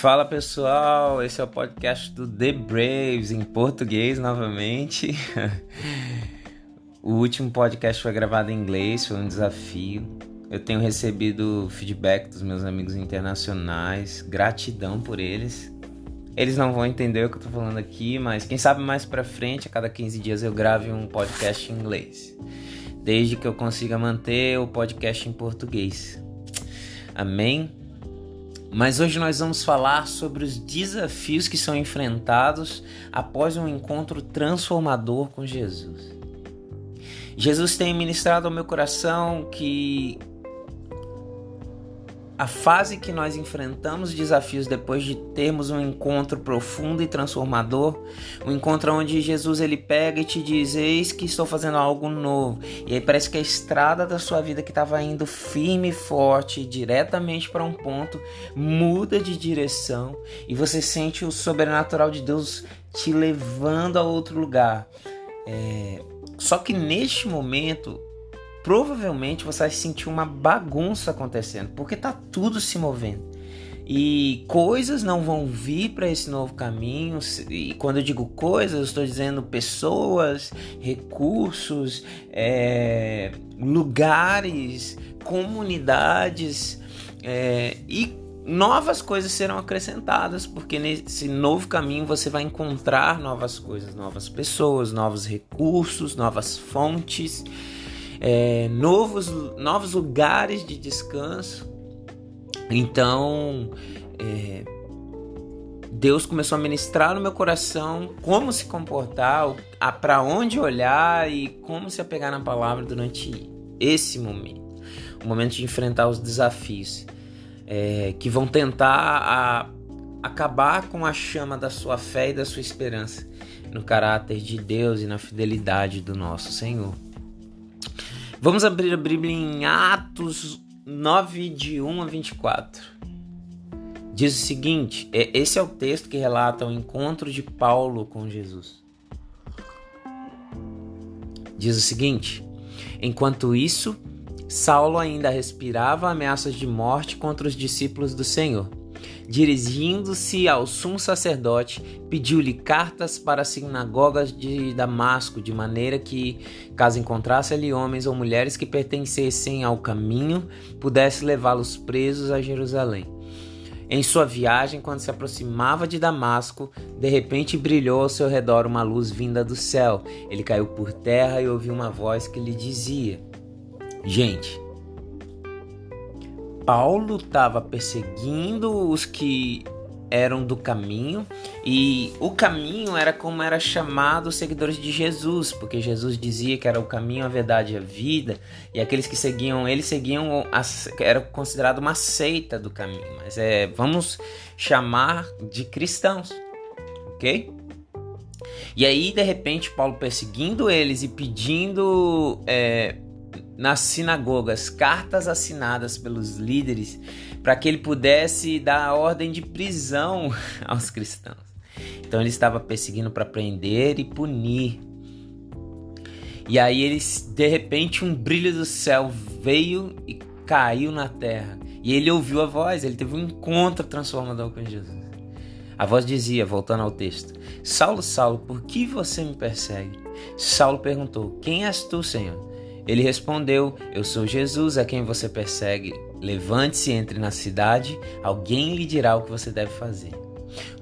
Fala pessoal, esse é o podcast do The Braves em português novamente. o último podcast foi gravado em inglês, foi um desafio. Eu tenho recebido feedback dos meus amigos internacionais, gratidão por eles. Eles não vão entender o que eu tô falando aqui, mas quem sabe mais pra frente, a cada 15 dias eu grave um podcast em inglês. Desde que eu consiga manter o podcast em português. Amém? Mas hoje nós vamos falar sobre os desafios que são enfrentados após um encontro transformador com Jesus. Jesus tem ministrado ao meu coração que a fase que nós enfrentamos desafios depois de termos um encontro profundo e transformador, um encontro onde Jesus ele pega e te diz: Eis que estou fazendo algo novo. E aí parece que a estrada da sua vida que estava indo firme e forte diretamente para um ponto muda de direção e você sente o sobrenatural de Deus te levando a outro lugar. É... Só que neste momento provavelmente você vai sentir uma bagunça acontecendo, porque tá tudo se movendo. E coisas não vão vir para esse novo caminho. E quando eu digo coisas, eu estou dizendo pessoas, recursos, é, lugares, comunidades é, e novas coisas serão acrescentadas, porque nesse novo caminho você vai encontrar novas coisas, novas pessoas, novos recursos, novas fontes é, novos, novos lugares de descanso. Então, é, Deus começou a ministrar no meu coração como se comportar, para onde olhar e como se apegar na palavra durante esse momento o momento de enfrentar os desafios é, que vão tentar a, acabar com a chama da sua fé e da sua esperança no caráter de Deus e na fidelidade do nosso Senhor. Vamos abrir a Bíblia em Atos 9, de 1 a 24. Diz o seguinte: é, esse é o texto que relata o encontro de Paulo com Jesus. Diz o seguinte: Enquanto isso, Saulo ainda respirava ameaças de morte contra os discípulos do Senhor. Dirigindo-se ao sumo sacerdote, pediu-lhe cartas para as sinagogas de Damasco, de maneira que, caso encontrasse ali homens ou mulheres que pertencessem ao caminho, pudesse levá-los presos a Jerusalém. Em sua viagem, quando se aproximava de Damasco, de repente brilhou ao seu redor uma luz vinda do céu. Ele caiu por terra e ouviu uma voz que lhe dizia: Gente, Paulo estava perseguindo os que eram do caminho e o caminho era como era chamado os seguidores de Jesus, porque Jesus dizia que era o caminho, a verdade e a vida, e aqueles que seguiam ele seguiam era considerado uma seita do caminho, mas é vamos chamar de cristãos, ok? E aí de repente Paulo perseguindo eles e pedindo é, nas sinagogas cartas assinadas pelos líderes para que ele pudesse dar ordem de prisão aos cristãos. Então ele estava perseguindo para prender e punir. E aí eles, de repente, um brilho do céu veio e caiu na terra. E ele ouviu a voz, ele teve um encontro transformador com Jesus. A voz dizia, voltando ao texto: Saulo, Saulo, por que você me persegue? Saulo perguntou: Quem és tu, Senhor? Ele respondeu: Eu sou Jesus a quem você persegue. Levante-se, entre na cidade, alguém lhe dirá o que você deve fazer.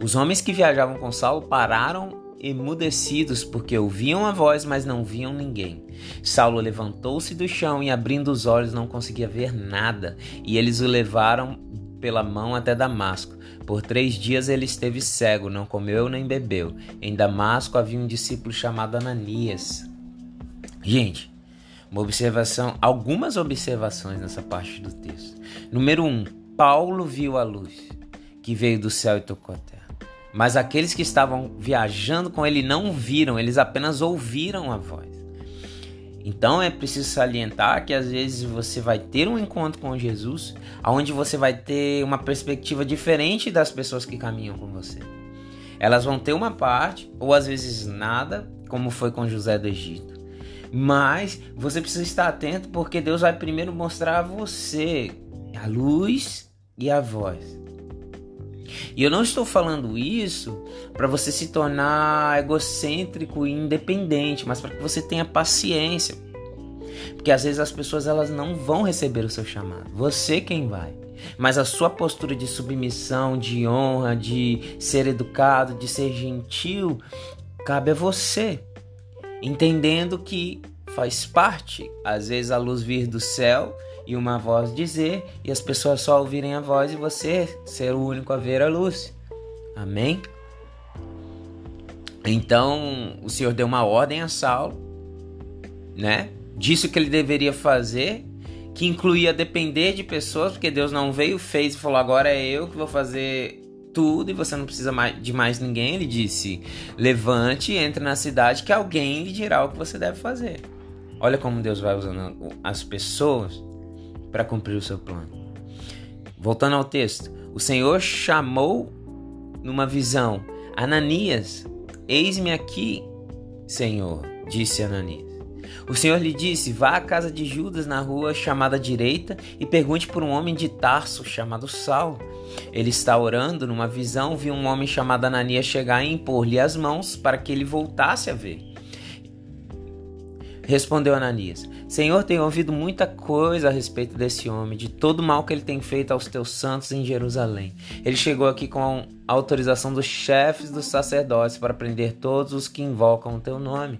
Os homens que viajavam com Saulo pararam emudecidos porque ouviam a voz, mas não viam ninguém. Saulo levantou-se do chão e, abrindo os olhos, não conseguia ver nada, e eles o levaram pela mão até Damasco. Por três dias ele esteve cego, não comeu nem bebeu. Em Damasco havia um discípulo chamado Ananias. Gente, uma observação, algumas observações nessa parte do texto. Número um, Paulo viu a luz que veio do céu e tocou a terra. Mas aqueles que estavam viajando com ele não viram, eles apenas ouviram a voz. Então é preciso salientar que às vezes você vai ter um encontro com Jesus, onde você vai ter uma perspectiva diferente das pessoas que caminham com você. Elas vão ter uma parte, ou às vezes nada, como foi com José do Egito. Mas você precisa estar atento porque Deus vai primeiro mostrar a você a luz e a voz. E eu não estou falando isso para você se tornar egocêntrico e independente, mas para que você tenha paciência. Porque às vezes as pessoas elas não vão receber o seu chamado. Você quem vai. Mas a sua postura de submissão, de honra, de ser educado, de ser gentil, cabe a você. Entendendo que faz parte, às vezes, a luz vir do céu e uma voz dizer, e as pessoas só ouvirem a voz e você ser o único a ver a luz. Amém? Então, o Senhor deu uma ordem a Saulo, né? Disse o que ele deveria fazer, que incluía depender de pessoas, porque Deus não veio, fez e falou: agora é eu que vou fazer tudo e você não precisa de mais ninguém. Ele disse: levante, entre na cidade, que alguém lhe dirá o que você deve fazer. Olha como Deus vai usando as pessoas para cumprir o seu plano. Voltando ao texto, o Senhor chamou numa visão Ananias, eis-me aqui, Senhor, disse Ananias. O Senhor lhe disse: Vá à casa de Judas na rua chamada direita e pergunte por um homem de Tarso chamado Saulo. Ele está orando, numa visão, viu um homem chamado Ananias chegar e impor-lhe as mãos para que ele voltasse a ver. Respondeu Ananias: Senhor, tenho ouvido muita coisa a respeito desse homem, de todo o mal que ele tem feito aos teus santos em Jerusalém. Ele chegou aqui com a autorização dos chefes dos sacerdotes para prender todos os que invocam o teu nome.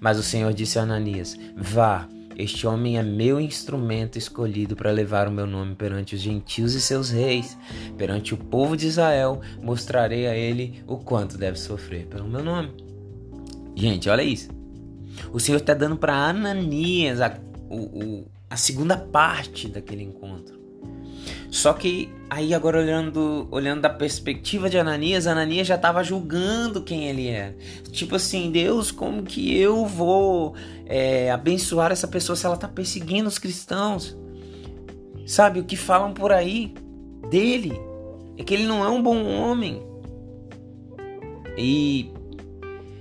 Mas o Senhor disse a Ananias: Vá, este homem é meu instrumento escolhido para levar o meu nome perante os gentios e seus reis. Perante o povo de Israel, mostrarei a ele o quanto deve sofrer pelo meu nome. Gente, olha isso. O Senhor está dando para Ananias a, o, a segunda parte daquele encontro. Só que aí agora olhando, olhando da perspectiva de Ananias, Ananias já estava julgando quem ele era. Tipo assim, Deus, como que eu vou é, abençoar essa pessoa se ela está perseguindo os cristãos? Sabe o que falam por aí dele? É que ele não é um bom homem. E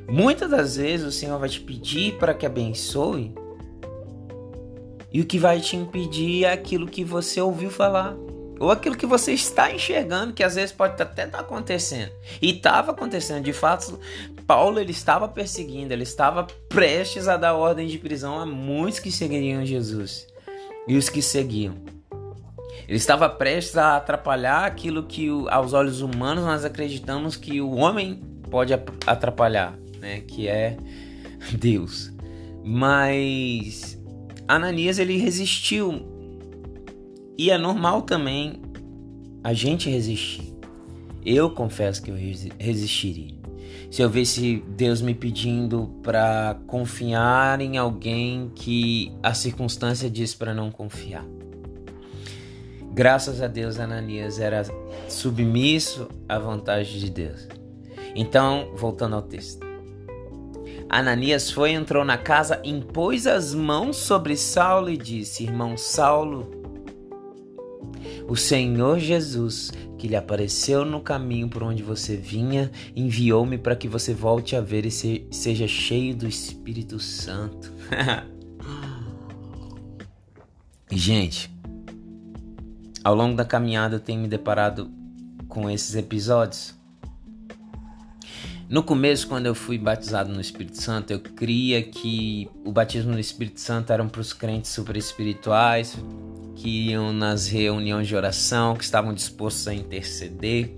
Muitas das vezes o Senhor vai te pedir para que abençoe, e o que vai te impedir é aquilo que você ouviu falar. Ou aquilo que você está enxergando, que às vezes pode até estar tá acontecendo. E estava acontecendo. De fato, Paulo ele estava perseguindo, ele estava prestes a dar ordem de prisão a muitos que seguiriam Jesus. E os que seguiam. Ele estava prestes a atrapalhar aquilo que aos olhos humanos nós acreditamos que o homem pode atrapalhar né, que é Deus. Mas Ananias ele resistiu. E é normal também a gente resistir. Eu confesso que eu resistiria. Se eu visse Deus me pedindo para confiar em alguém que a circunstância diz para não confiar. Graças a Deus, Ananias era submisso à vontade de Deus. Então, voltando ao texto. Ananias foi, entrou na casa, impôs as mãos sobre Saulo e disse: Irmão Saulo, o Senhor Jesus, que lhe apareceu no caminho por onde você vinha, enviou-me para que você volte a ver e se, seja cheio do Espírito Santo. Gente, ao longo da caminhada eu tenho me deparado com esses episódios no começo, quando eu fui batizado no Espírito Santo, eu cria que o batismo no Espírito Santo era para os crentes super espirituais, que iam nas reuniões de oração, que estavam dispostos a interceder,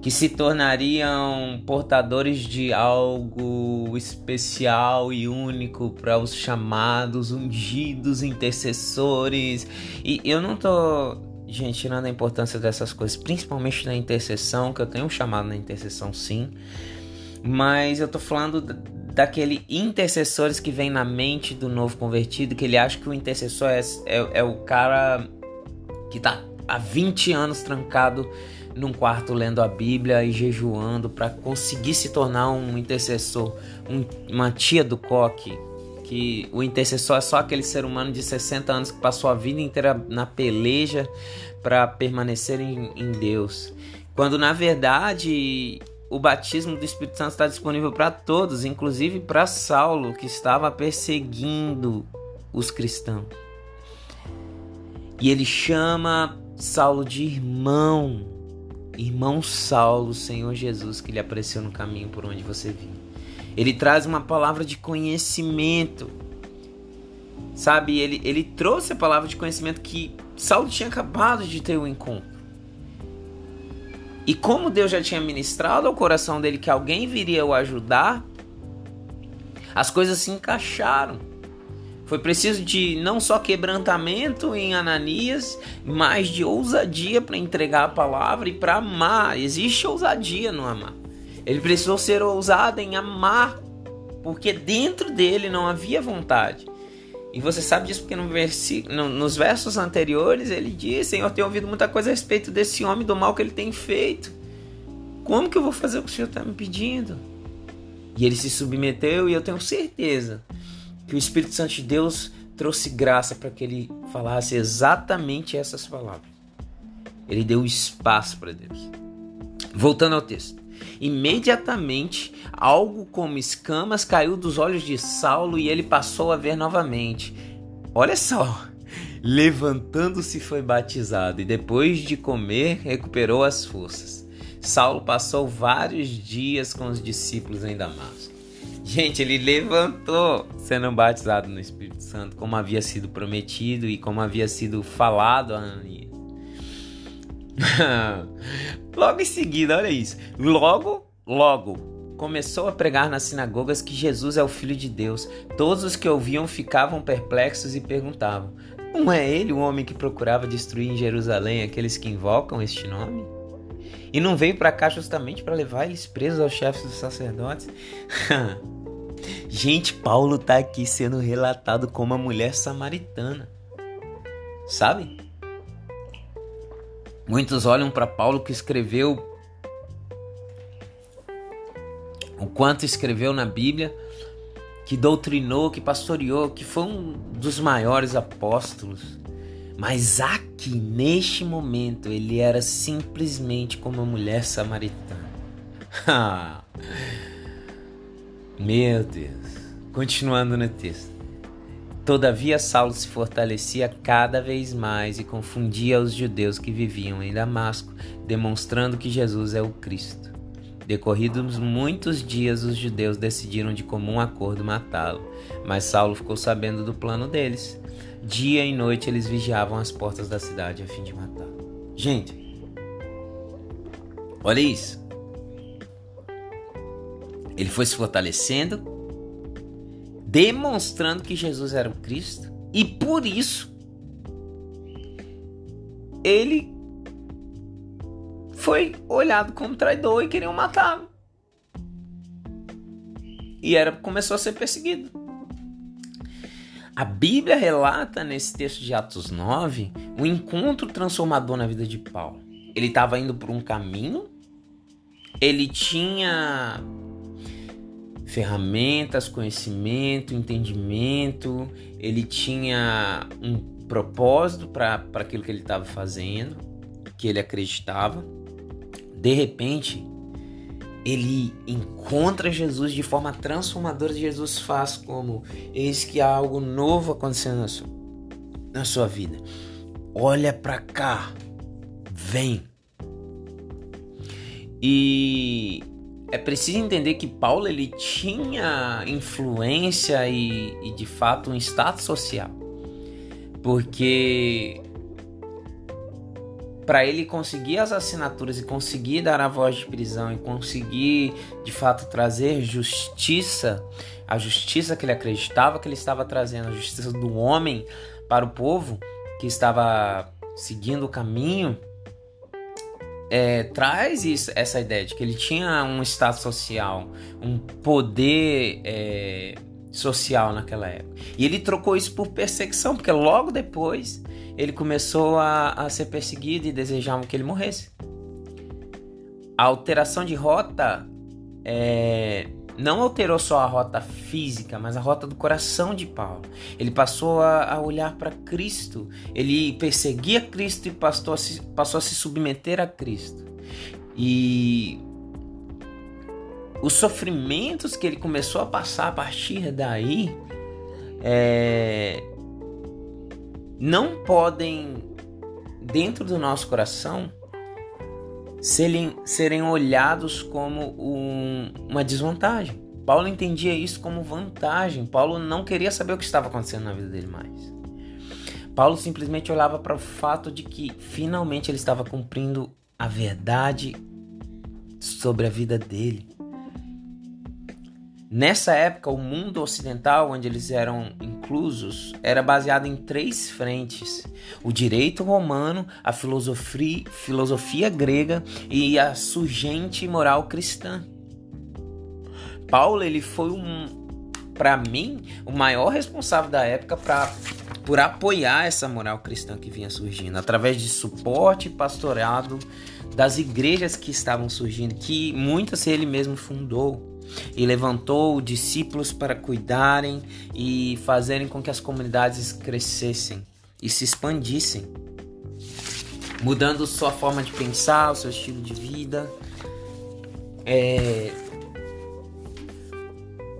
que se tornariam portadores de algo especial e único para os chamados, ungidos, intercessores. E eu não tô gente, tirando a importância dessas coisas, principalmente na intercessão, que eu tenho um chamado na intercessão sim, mas eu tô falando daquele intercessores que vem na mente do novo convertido, que ele acha que o intercessor é, é, é o cara que tá há 20 anos trancado num quarto lendo a Bíblia e jejuando para conseguir se tornar um intercessor, um, uma tia do coque, que o intercessor é só aquele ser humano de 60 anos que passou a vida inteira na peleja para permanecer em, em, Deus. Quando na verdade o batismo do Espírito Santo está disponível para todos, inclusive para Saulo, que estava perseguindo os cristãos. E ele chama Saulo de irmão. irmão Saulo, Senhor Jesus, que lhe apareceu no caminho por onde você vinha. Ele traz uma palavra de conhecimento. Sabe, ele, ele trouxe a palavra de conhecimento que Saulo tinha acabado de ter o um encontro. E como Deus já tinha ministrado ao coração dele que alguém viria o ajudar, as coisas se encaixaram. Foi preciso de não só quebrantamento em Ananias, mas de ousadia para entregar a palavra e para amar. Existe ousadia no amar. Ele precisou ser ousado em amar, porque dentro dele não havia vontade. E você sabe disso porque no no, nos versos anteriores ele diz: Senhor, tenho ouvido muita coisa a respeito desse homem, do mal que ele tem feito. Como que eu vou fazer o que o Senhor está me pedindo? E ele se submeteu, e eu tenho certeza que o Espírito Santo de Deus trouxe graça para que ele falasse exatamente essas palavras. Ele deu espaço para Deus. Voltando ao texto. Imediatamente, algo como escamas caiu dos olhos de Saulo e ele passou a ver novamente. Olha só, levantando-se foi batizado e depois de comer recuperou as forças. Saulo passou vários dias com os discípulos em Damasco. Gente, ele levantou sendo batizado no Espírito Santo, como havia sido prometido e como havia sido falado a. logo em seguida, olha isso. Logo, logo, começou a pregar nas sinagogas que Jesus é o Filho de Deus. Todos os que ouviam ficavam perplexos e perguntavam: Não é ele o homem que procurava destruir em Jerusalém aqueles que invocam este nome? E não veio para cá justamente para levar eles presos aos chefes dos sacerdotes? Gente, Paulo está aqui sendo relatado como uma mulher samaritana. Sabe? Muitos olham para Paulo que escreveu o quanto escreveu na Bíblia, que doutrinou, que pastoreou, que foi um dos maiores apóstolos. Mas aqui, neste momento, ele era simplesmente como uma mulher samaritana. Meu Deus. Continuando no texto. Todavia, Saulo se fortalecia cada vez mais e confundia os judeus que viviam em Damasco, demonstrando que Jesus é o Cristo. Decorridos muitos dias, os judeus decidiram de comum acordo matá-lo, mas Saulo ficou sabendo do plano deles. Dia e noite eles vigiavam as portas da cidade a fim de matá-lo. Gente, olha isso. Ele foi se fortalecendo, demonstrando que Jesus era o Cristo, e por isso ele foi olhado como traidor e queriam matá-lo. E era começou a ser perseguido. A Bíblia relata nesse texto de Atos 9 um encontro transformador na vida de Paulo. Ele estava indo por um caminho, ele tinha ferramentas, conhecimento, entendimento, ele tinha um propósito para aquilo que ele estava fazendo, que ele acreditava. De repente, ele encontra Jesus de forma transformadora. Jesus faz como: Eis que há algo novo acontecendo na sua, na sua vida. Olha para cá, vem. E é preciso entender que Paulo ele tinha influência e, e de fato um status social, porque para ele conseguir as assinaturas e conseguir dar a voz de prisão e conseguir de fato trazer justiça, a justiça que ele acreditava que ele estava trazendo, a justiça do homem para o povo que estava seguindo o caminho é, traz isso, essa ideia de que ele tinha um status social, um poder é, social naquela época. E ele trocou isso por perseguição, porque logo depois ele começou a, a ser perseguido e desejavam que ele morresse. A alteração de rota é, não alterou só a rota física, mas a rota do coração de Paulo. Ele passou a, olhar para Cristo, ele perseguia Cristo e passou a, se, passou a se submeter a Cristo. E os sofrimentos que ele começou a passar a partir daí é, não podem, dentro do nosso coração, serem, serem olhados como um, uma desvantagem. Paulo entendia isso como vantagem. Paulo não queria saber o que estava acontecendo na vida dele mais. Paulo simplesmente olhava para o fato de que finalmente ele estava cumprindo a verdade sobre a vida dele. Nessa época, o mundo ocidental, onde eles eram inclusos, era baseado em três frentes: o direito romano, a filosofia, filosofia grega e a surgente moral cristã. Paulo ele foi um, para mim, o maior responsável da época para por apoiar essa moral cristã que vinha surgindo através de suporte pastorado das igrejas que estavam surgindo, que muitas ele mesmo fundou e levantou discípulos para cuidarem e fazerem com que as comunidades crescessem e se expandissem, mudando sua forma de pensar, o seu estilo de vida. É...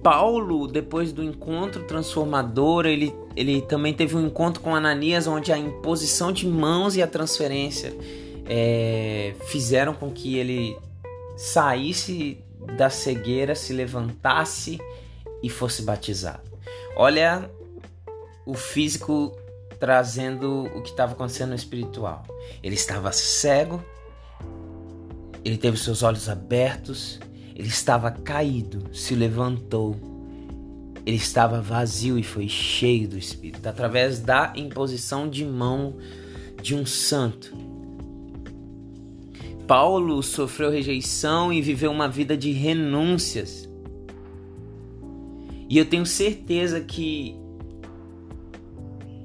Paulo, depois do encontro transformador, ele, ele também teve um encontro com Ananias, onde a imposição de mãos e a transferência é, fizeram com que ele saísse da cegueira se levantasse e fosse batizado. Olha o físico trazendo o que estava acontecendo no espiritual. Ele estava cego, ele teve seus olhos abertos, ele estava caído, se levantou. Ele estava vazio e foi cheio do Espírito, através da imposição de mão de um santo. Paulo sofreu rejeição e viveu uma vida de renúncias. E eu tenho certeza que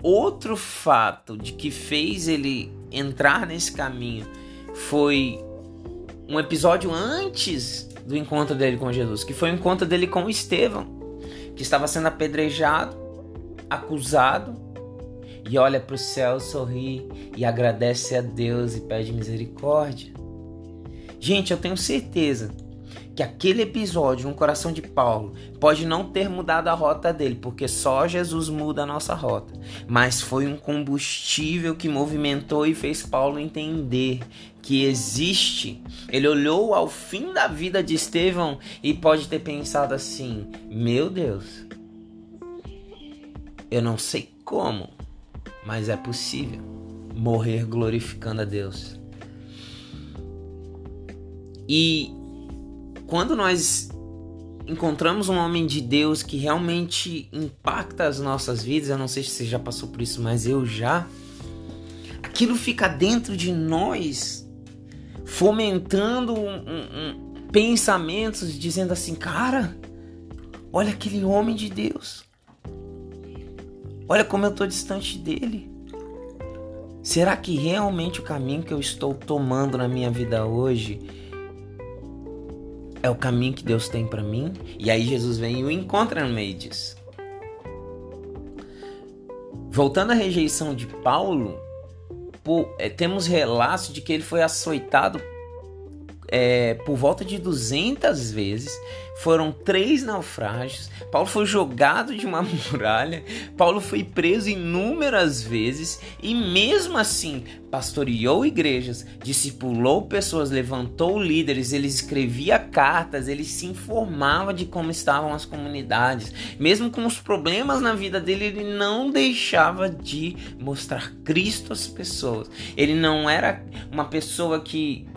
outro fato de que fez ele entrar nesse caminho foi um episódio antes do encontro dele com Jesus, que foi o encontro dele com Estevão, que estava sendo apedrejado, acusado, e olha para o céu, sorri e agradece a Deus e pede misericórdia. Gente, eu tenho certeza que aquele episódio no coração de Paulo pode não ter mudado a rota dele, porque só Jesus muda a nossa rota, mas foi um combustível que movimentou e fez Paulo entender que existe. Ele olhou ao fim da vida de Estevão e pode ter pensado assim: meu Deus, eu não sei como, mas é possível morrer glorificando a Deus. E quando nós encontramos um homem de Deus que realmente impacta as nossas vidas, eu não sei se você já passou por isso, mas eu já. Aquilo fica dentro de nós, fomentando um, um, um, pensamentos, dizendo assim: cara, olha aquele homem de Deus, olha como eu estou distante dele. Será que realmente o caminho que eu estou tomando na minha vida hoje é o caminho que Deus tem para mim. E aí Jesus vem e o encontra no meio disso. Voltando à rejeição de Paulo, é, temos relatos de que ele foi açoitado é, por volta de 200 vezes. Foram três naufrágios. Paulo foi jogado de uma muralha. Paulo foi preso inúmeras vezes. E mesmo assim, pastoreou igrejas, discipulou pessoas, levantou líderes. Ele escrevia cartas. Ele se informava de como estavam as comunidades. Mesmo com os problemas na vida dele, ele não deixava de mostrar Cristo às pessoas. Ele não era uma pessoa que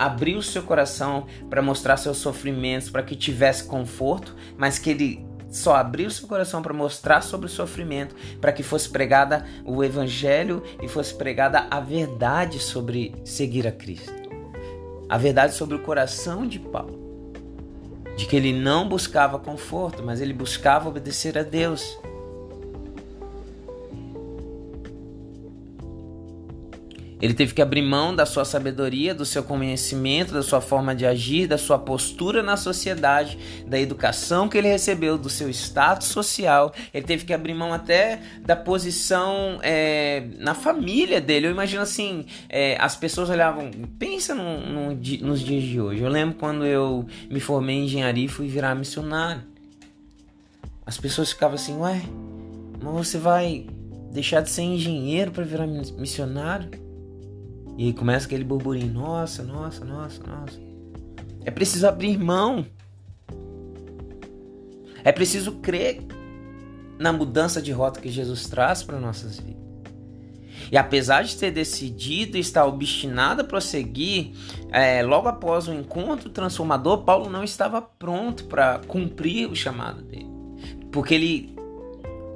abriu seu coração para mostrar seus sofrimentos, para que tivesse conforto, mas que ele só abriu seu coração para mostrar sobre o sofrimento, para que fosse pregada o evangelho e fosse pregada a verdade sobre seguir a Cristo. A verdade sobre o coração de Paulo. De que ele não buscava conforto, mas ele buscava obedecer a Deus. Ele teve que abrir mão da sua sabedoria, do seu conhecimento, da sua forma de agir, da sua postura na sociedade, da educação que ele recebeu, do seu status social. Ele teve que abrir mão até da posição é, na família dele. Eu imagino assim: é, as pessoas olhavam, pensa no, no, nos dias de hoje. Eu lembro quando eu me formei em engenharia e fui virar missionário. As pessoas ficavam assim: ué, mas você vai deixar de ser engenheiro para virar missionário? E começa aquele burburinho. Nossa, nossa, nossa, nossa. É preciso abrir mão. É preciso crer na mudança de rota que Jesus traz para nossas vidas. E apesar de ter decidido e estar obstinado a prosseguir, é, logo após o encontro transformador, Paulo não estava pronto para cumprir o chamado dele. Porque ele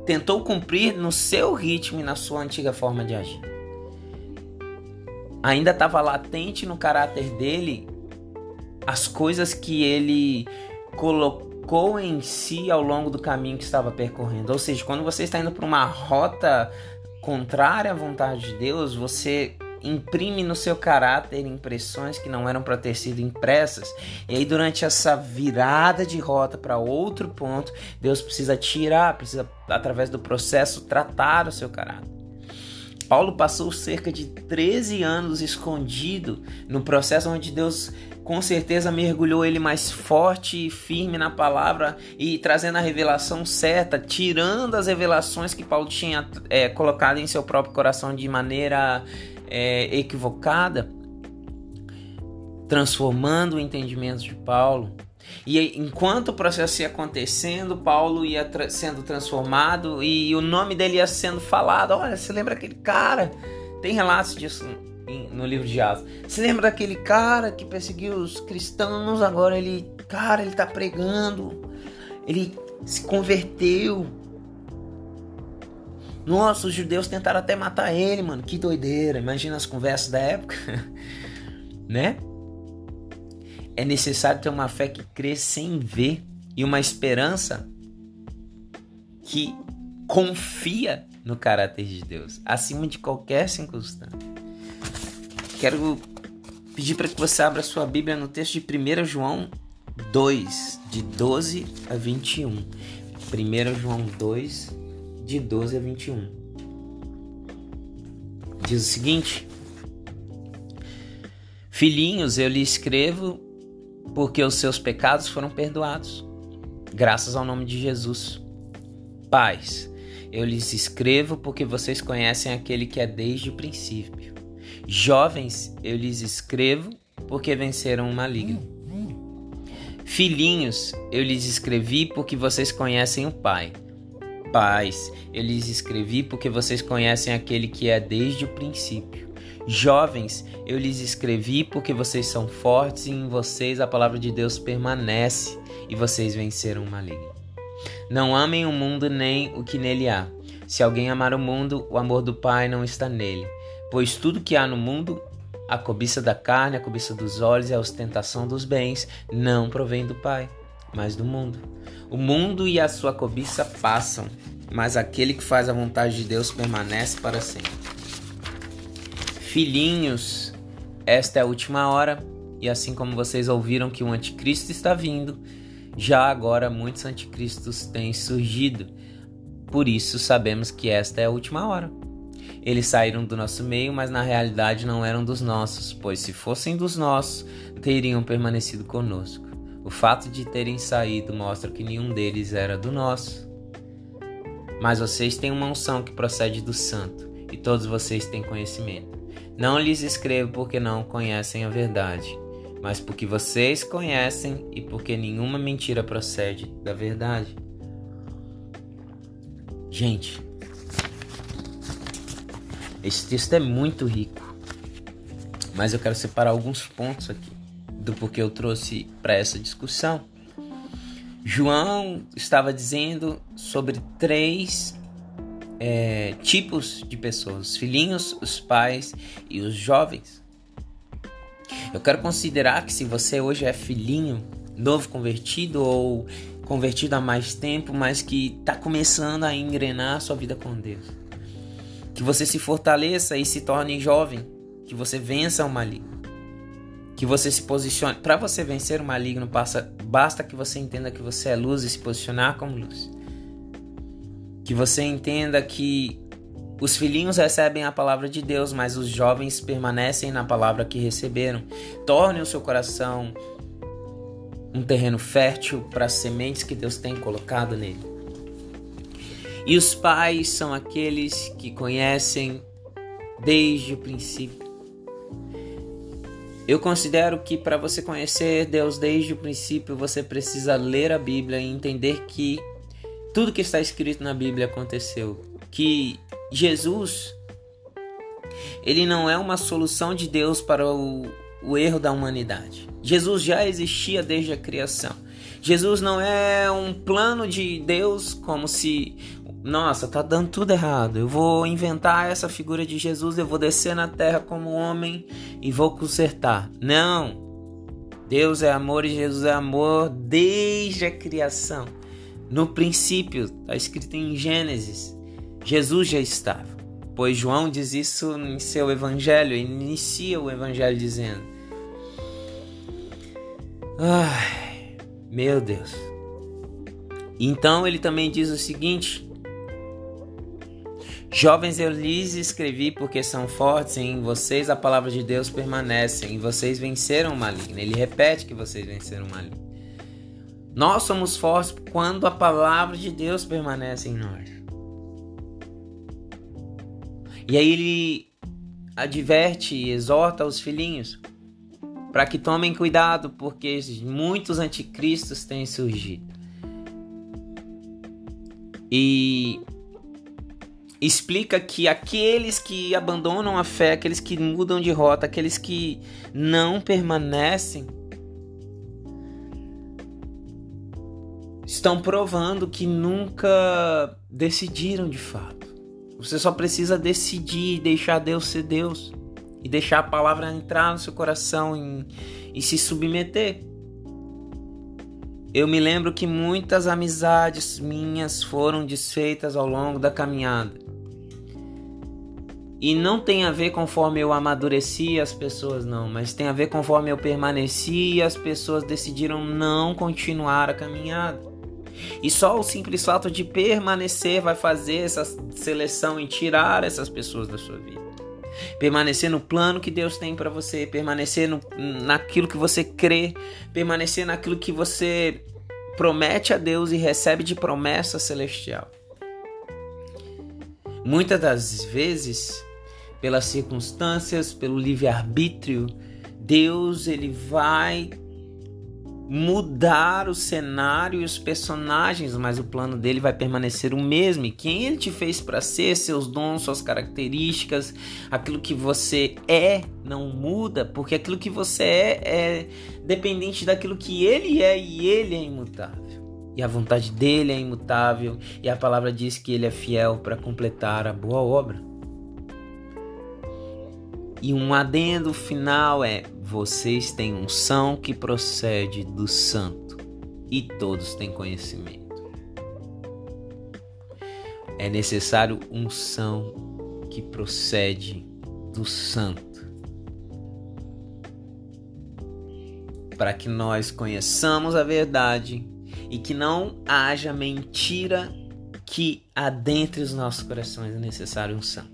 tentou cumprir no seu ritmo e na sua antiga forma de agir. Ainda estava latente no caráter dele as coisas que ele colocou em si ao longo do caminho que estava percorrendo. Ou seja, quando você está indo para uma rota contrária à vontade de Deus, você imprime no seu caráter impressões que não eram para ter sido impressas. E aí, durante essa virada de rota para outro ponto, Deus precisa tirar, precisa, através do processo, tratar o seu caráter. Paulo passou cerca de 13 anos escondido no processo onde Deus com certeza mergulhou ele mais forte e firme na palavra e trazendo a revelação certa, tirando as revelações que Paulo tinha é, colocado em seu próprio coração de maneira é, equivocada, transformando o entendimento de Paulo. E enquanto o processo ia acontecendo, Paulo ia tra sendo transformado e o nome dele ia sendo falado. Olha, você lembra aquele cara? Tem relatos disso no livro de Atos. Você lembra daquele cara que perseguiu os cristãos? Agora ele, cara, ele tá pregando. Ele se converteu. Nossa, os judeus tentaram até matar ele, mano. Que doideira. Imagina as conversas da época, né? É necessário ter uma fé que crê sem ver e uma esperança que confia no caráter de Deus, acima de qualquer circunstância. Quero pedir para que você abra sua Bíblia no texto de 1 João 2, de 12 a 21. 1 João 2, de 12 a 21. Diz o seguinte: Filhinhos, eu lhe escrevo porque os seus pecados foram perdoados, graças ao nome de Jesus. Pais, eu lhes escrevo porque vocês conhecem aquele que é desde o princípio. Jovens, eu lhes escrevo porque venceram o maligno. Filhinhos, eu lhes escrevi porque vocês conhecem o Pai. Pais, eu lhes escrevi porque vocês conhecem aquele que é desde o princípio. Jovens, eu lhes escrevi porque vocês são fortes e em vocês a palavra de Deus permanece e vocês venceram o maligno. Não amem o mundo nem o que nele há. Se alguém amar o mundo, o amor do Pai não está nele. Pois tudo que há no mundo, a cobiça da carne, a cobiça dos olhos e a ostentação dos bens, não provém do Pai, mas do mundo. O mundo e a sua cobiça passam, mas aquele que faz a vontade de Deus permanece para sempre. Filhinhos, esta é a última hora, e assim como vocês ouviram que o anticristo está vindo, já agora muitos anticristos têm surgido. Por isso sabemos que esta é a última hora. Eles saíram do nosso meio, mas na realidade não eram dos nossos, pois se fossem dos nossos, teriam permanecido conosco. O fato de terem saído mostra que nenhum deles era do nosso. Mas vocês têm uma unção que procede do santo, e todos vocês têm conhecimento. Não lhes escrevo porque não conhecem a verdade, mas porque vocês conhecem e porque nenhuma mentira procede da verdade. Gente, esse texto é muito rico, mas eu quero separar alguns pontos aqui do porquê eu trouxe para essa discussão. João estava dizendo sobre três é, tipos de pessoas: os filhinhos, os pais e os jovens. Eu quero considerar que se você hoje é filhinho, novo convertido ou convertido há mais tempo, mas que está começando a engrenar a sua vida com Deus, que você se fortaleça e se torne jovem, que você vença o maligno, que você se posicione. Para você vencer o maligno, basta, basta que você entenda que você é luz e se posicionar como luz. Que você entenda que os filhinhos recebem a palavra de Deus, mas os jovens permanecem na palavra que receberam. Torne o seu coração um terreno fértil para as sementes que Deus tem colocado nele. E os pais são aqueles que conhecem desde o princípio. Eu considero que para você conhecer Deus desde o princípio, você precisa ler a Bíblia e entender que tudo que está escrito na Bíblia aconteceu. Que Jesus, ele não é uma solução de Deus para o, o erro da humanidade. Jesus já existia desde a criação. Jesus não é um plano de Deus como se nossa, tá dando tudo errado. Eu vou inventar essa figura de Jesus, eu vou descer na terra como homem e vou consertar. Não. Deus é amor e Jesus é amor desde a criação. No princípio, está escrito em Gênesis, Jesus já estava. Pois João diz isso em seu evangelho, ele inicia o evangelho dizendo: Ai, meu Deus. Então ele também diz o seguinte: Jovens, eu lhes escrevi porque são fortes em vocês, a palavra de Deus permanece, e vocês venceram o maligno. Ele repete que vocês venceram o maligno. Nós somos fortes quando a palavra de Deus permanece em nós. E aí ele adverte e exorta os filhinhos para que tomem cuidado, porque muitos anticristos têm surgido. E explica que aqueles que abandonam a fé, aqueles que mudam de rota, aqueles que não permanecem, estão provando que nunca decidiram de fato. Você só precisa decidir e deixar Deus ser Deus e deixar a palavra entrar no seu coração e, e se submeter. Eu me lembro que muitas amizades minhas foram desfeitas ao longo da caminhada. E não tem a ver conforme eu amadureci as pessoas, não, mas tem a ver conforme eu permaneci e as pessoas decidiram não continuar a caminhada. E só o simples fato de permanecer vai fazer essa seleção e tirar essas pessoas da sua vida. Permanecer no plano que Deus tem para você, permanecer no, naquilo que você crê, permanecer naquilo que você promete a Deus e recebe de promessa celestial. Muitas das vezes pelas circunstâncias, pelo livre-arbítrio, Deus ele vai mudar o cenário e os personagens, mas o plano dele vai permanecer o mesmo. E quem ele te fez para ser, seus dons, suas características, aquilo que você é, não muda, porque aquilo que você é é dependente daquilo que ele é e ele é imutável. E a vontade dele é imutável, e a palavra diz que ele é fiel para completar a boa obra. E um adendo final é: vocês têm unção que procede do santo, e todos têm conhecimento. É necessário unção que procede do santo. Para que nós conheçamos a verdade e que não haja mentira que adentre os nossos corações, é necessário unção.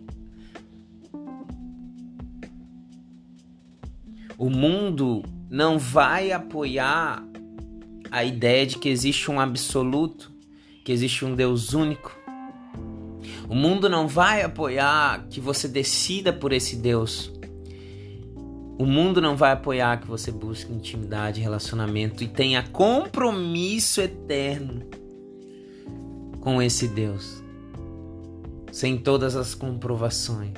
O mundo não vai apoiar a ideia de que existe um absoluto, que existe um Deus único. O mundo não vai apoiar que você decida por esse Deus. O mundo não vai apoiar que você busque intimidade, relacionamento e tenha compromisso eterno com esse Deus, sem todas as comprovações.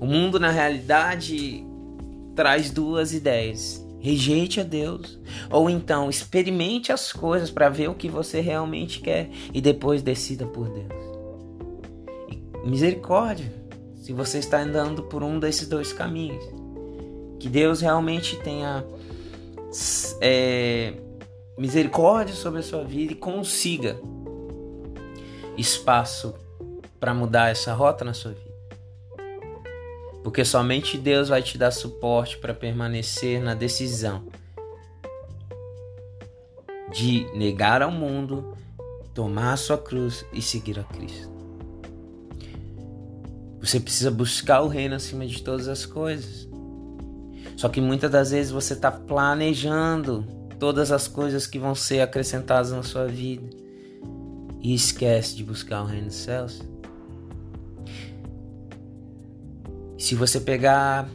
O mundo, na realidade, traz duas ideias. Rejeite a Deus, ou então experimente as coisas para ver o que você realmente quer e depois decida por Deus. E misericórdia, se você está andando por um desses dois caminhos, que Deus realmente tenha é, misericórdia sobre a sua vida e consiga espaço para mudar essa rota na sua vida porque somente Deus vai te dar suporte para permanecer na decisão de negar ao mundo, tomar a sua cruz e seguir a Cristo. Você precisa buscar o reino acima de todas as coisas. Só que muitas das vezes você está planejando todas as coisas que vão ser acrescentadas na sua vida e esquece de buscar o reino dos céus. Se você pegar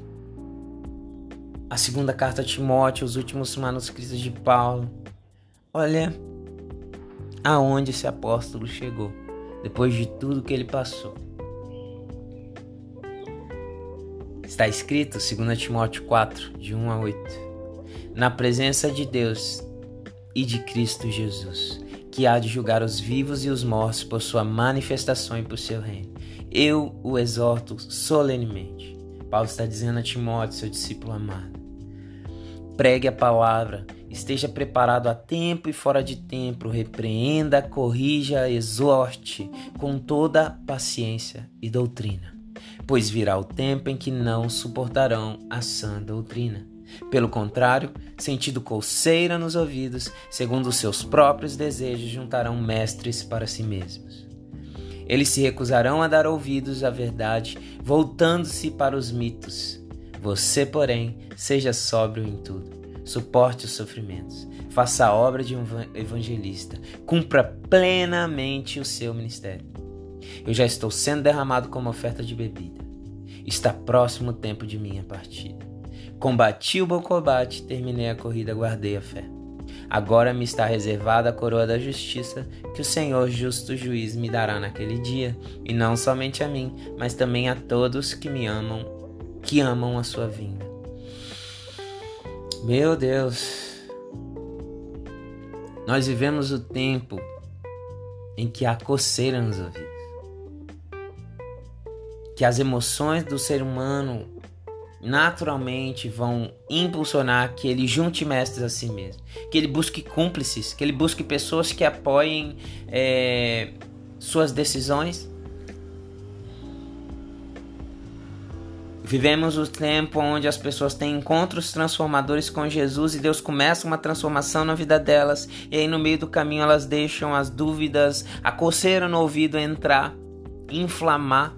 a segunda carta a Timóteo, os últimos manuscritos de Paulo. Olha aonde esse apóstolo chegou depois de tudo que ele passou. Está escrito, 2 Timóteo 4, de 1 a 8, na presença de Deus e de Cristo Jesus, que há de julgar os vivos e os mortos por sua manifestação e por seu reino. Eu o exorto solenemente. Paulo está dizendo a Timóteo, seu discípulo amado. Pregue a palavra, esteja preparado a tempo e fora de tempo, repreenda, corrija, exorte com toda paciência e doutrina. Pois virá o tempo em que não suportarão a sã doutrina. Pelo contrário, sentindo colseira nos ouvidos, segundo os seus próprios desejos, juntarão mestres para si mesmos. Eles se recusarão a dar ouvidos à verdade, voltando-se para os mitos. Você, porém, seja sóbrio em tudo. Suporte os sofrimentos. Faça a obra de um evangelista. Cumpra plenamente o seu ministério. Eu já estou sendo derramado como oferta de bebida. Está próximo o tempo de minha partida. Combati o bom combate, terminei a corrida, guardei a fé. Agora me está reservada a coroa da justiça que o Senhor, justo juiz, me dará naquele dia, e não somente a mim, mas também a todos que me amam, que amam a sua vinda. Meu Deus, nós vivemos o tempo em que há coceira nos ouvidos, que as emoções do ser humano naturalmente vão impulsionar que ele junte mestres a si mesmo, que ele busque cúmplices, que ele busque pessoas que apoiem é, suas decisões. Vivemos o tempo onde as pessoas têm encontros transformadores com Jesus e Deus começa uma transformação na vida delas, e aí no meio do caminho elas deixam as dúvidas, a coceira no ouvido entrar, inflamar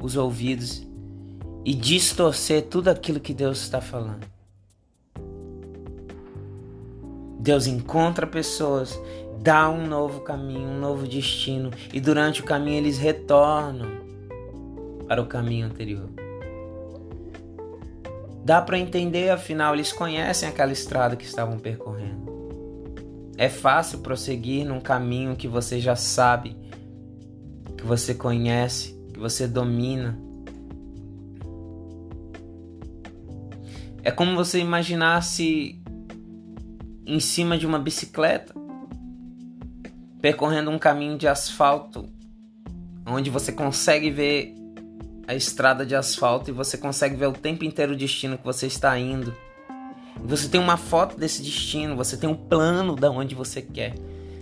os ouvidos e distorcer tudo aquilo que Deus está falando. Deus encontra pessoas, dá um novo caminho, um novo destino, e durante o caminho eles retornam para o caminho anterior. Dá para entender, afinal, eles conhecem aquela estrada que estavam percorrendo. É fácil prosseguir num caminho que você já sabe, que você conhece, que você domina. É como você imaginasse em cima de uma bicicleta, percorrendo um caminho de asfalto, onde você consegue ver a estrada de asfalto e você consegue ver o tempo inteiro o destino que você está indo. Você tem uma foto desse destino, você tem um plano de onde você quer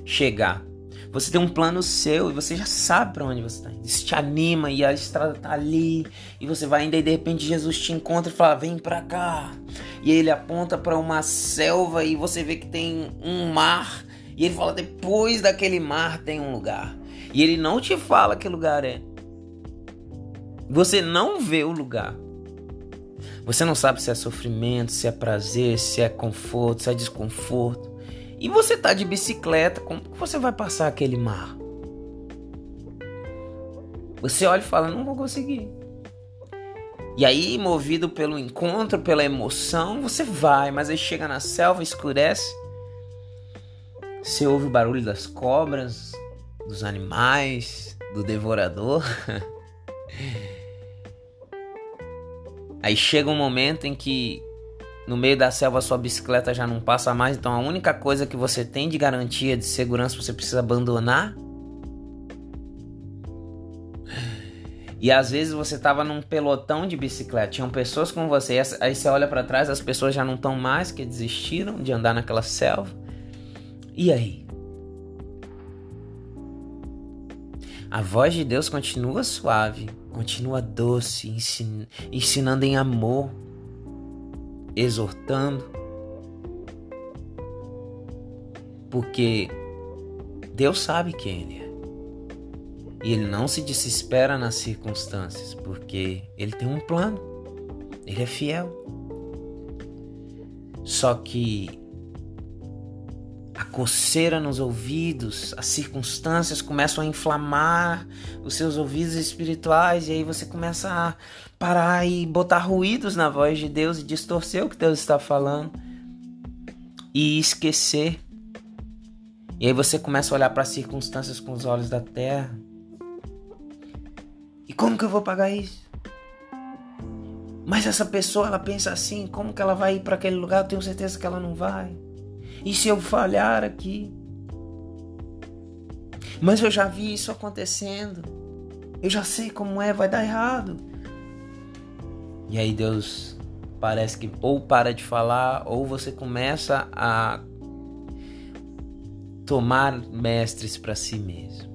chegar. Você tem um plano seu e você já sabe para onde você está indo. Isso te anima e a estrada tá ali e você vai indo e de repente Jesus te encontra e fala: "Vem para cá". E ele aponta para uma selva e você vê que tem um mar e ele fala: "Depois daquele mar tem um lugar". E ele não te fala que lugar é. Você não vê o lugar. Você não sabe se é sofrimento, se é prazer, se é conforto, se é desconforto. E você tá de bicicleta, como você vai passar aquele mar? Você olha e fala, não vou conseguir. E aí, movido pelo encontro, pela emoção, você vai, mas aí chega na selva, escurece. Você ouve o barulho das cobras, dos animais, do devorador. aí chega um momento em que no meio da selva sua bicicleta já não passa mais, então a única coisa que você tem de garantia de segurança você precisa abandonar. E às vezes você tava num pelotão de bicicleta, tinham pessoas com você, aí você olha para trás, as pessoas já não estão mais, que desistiram de andar naquela selva. E aí? A voz de Deus continua suave, continua doce, ensinando em amor exortando, porque Deus sabe quem Ele é. E Ele não se desespera nas circunstâncias, porque Ele tem um plano, Ele é fiel. Só que a coceira nos ouvidos, as circunstâncias começam a inflamar os seus ouvidos espirituais e aí você começa a parar e botar ruídos na voz de Deus e distorcer o que Deus está falando e esquecer. E aí você começa a olhar para as circunstâncias com os olhos da terra. E como que eu vou pagar isso? Mas essa pessoa, ela pensa assim, como que ela vai ir para aquele lugar? Eu tenho certeza que ela não vai. E se eu falhar aqui? Mas eu já vi isso acontecendo. Eu já sei como é, vai dar errado. E aí Deus parece que ou para de falar ou você começa a tomar mestres para si mesmo.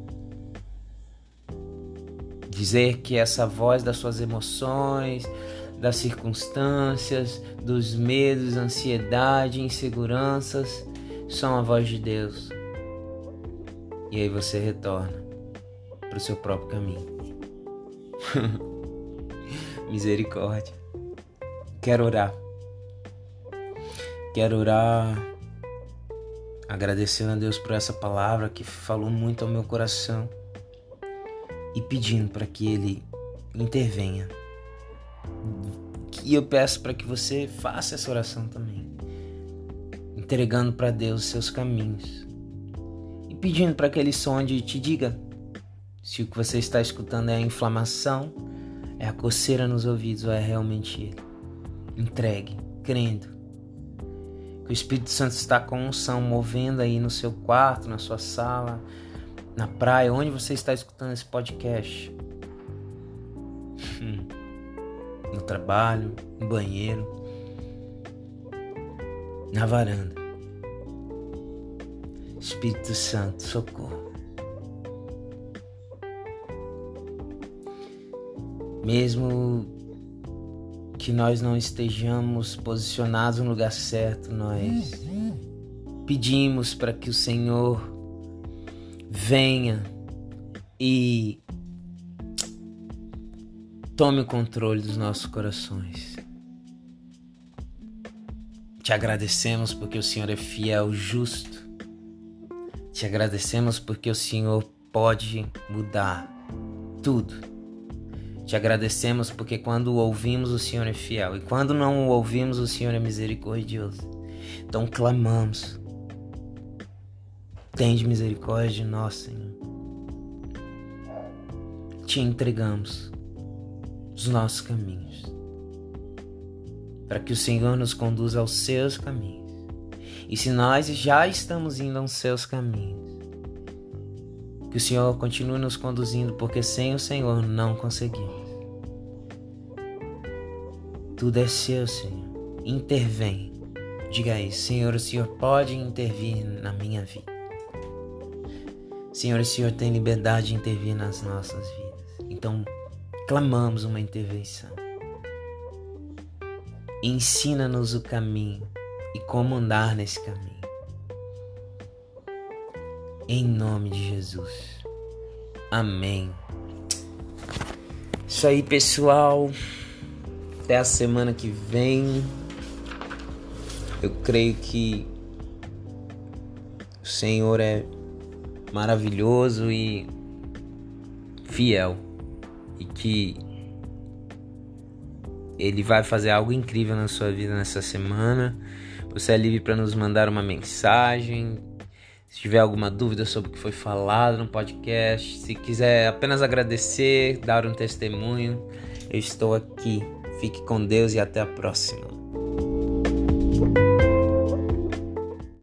Dizer que essa voz das suas emoções, das circunstâncias, dos medos, ansiedade, inseguranças, são a voz de Deus. E aí você retorna para o seu próprio caminho. Misericórdia. Quero orar. Quero orar agradecendo a Deus por essa palavra que falou muito ao meu coração e pedindo para que Ele intervenha e eu peço para que você faça essa oração também, entregando para Deus os seus caminhos e pedindo para que Ele sonde e te diga se o que você está escutando é a inflamação, é a coceira nos ouvidos ou é realmente Ele. Entregue, crendo que o Espírito Santo está com unção movendo aí no seu quarto, na sua sala, na praia, onde você está escutando esse podcast. Trabalho, no banheiro, na varanda. Espírito Santo, socorro. Mesmo que nós não estejamos posicionados no lugar certo, nós pedimos para que o Senhor venha e Tome o controle dos nossos corações. Te agradecemos porque o Senhor é fiel, justo. Te agradecemos porque o Senhor pode mudar tudo. Te agradecemos porque quando o ouvimos, o Senhor é fiel. E quando não o ouvimos, o Senhor é misericordioso. Então clamamos. Tende misericórdia de nós, Senhor. Te entregamos os nossos caminhos, para que o Senhor nos conduza aos seus caminhos. E se nós já estamos indo aos seus caminhos, que o Senhor continue nos conduzindo, porque sem o Senhor não conseguimos. Tudo é seu, Senhor. Intervém. Diga aí, Senhor, o Senhor pode intervir na minha vida. Senhor, o Senhor tem liberdade de intervir nas nossas vidas. Então, clamamos uma intervenção. Ensina-nos o caminho e como andar nesse caminho. Em nome de Jesus. Amém. Isso aí, pessoal. Até a semana que vem. Eu creio que o Senhor é maravilhoso e fiel e que ele vai fazer algo incrível na sua vida nessa semana. Você é livre para nos mandar uma mensagem. Se tiver alguma dúvida sobre o que foi falado no podcast, se quiser apenas agradecer, dar um testemunho, eu estou aqui. Fique com Deus e até a próxima.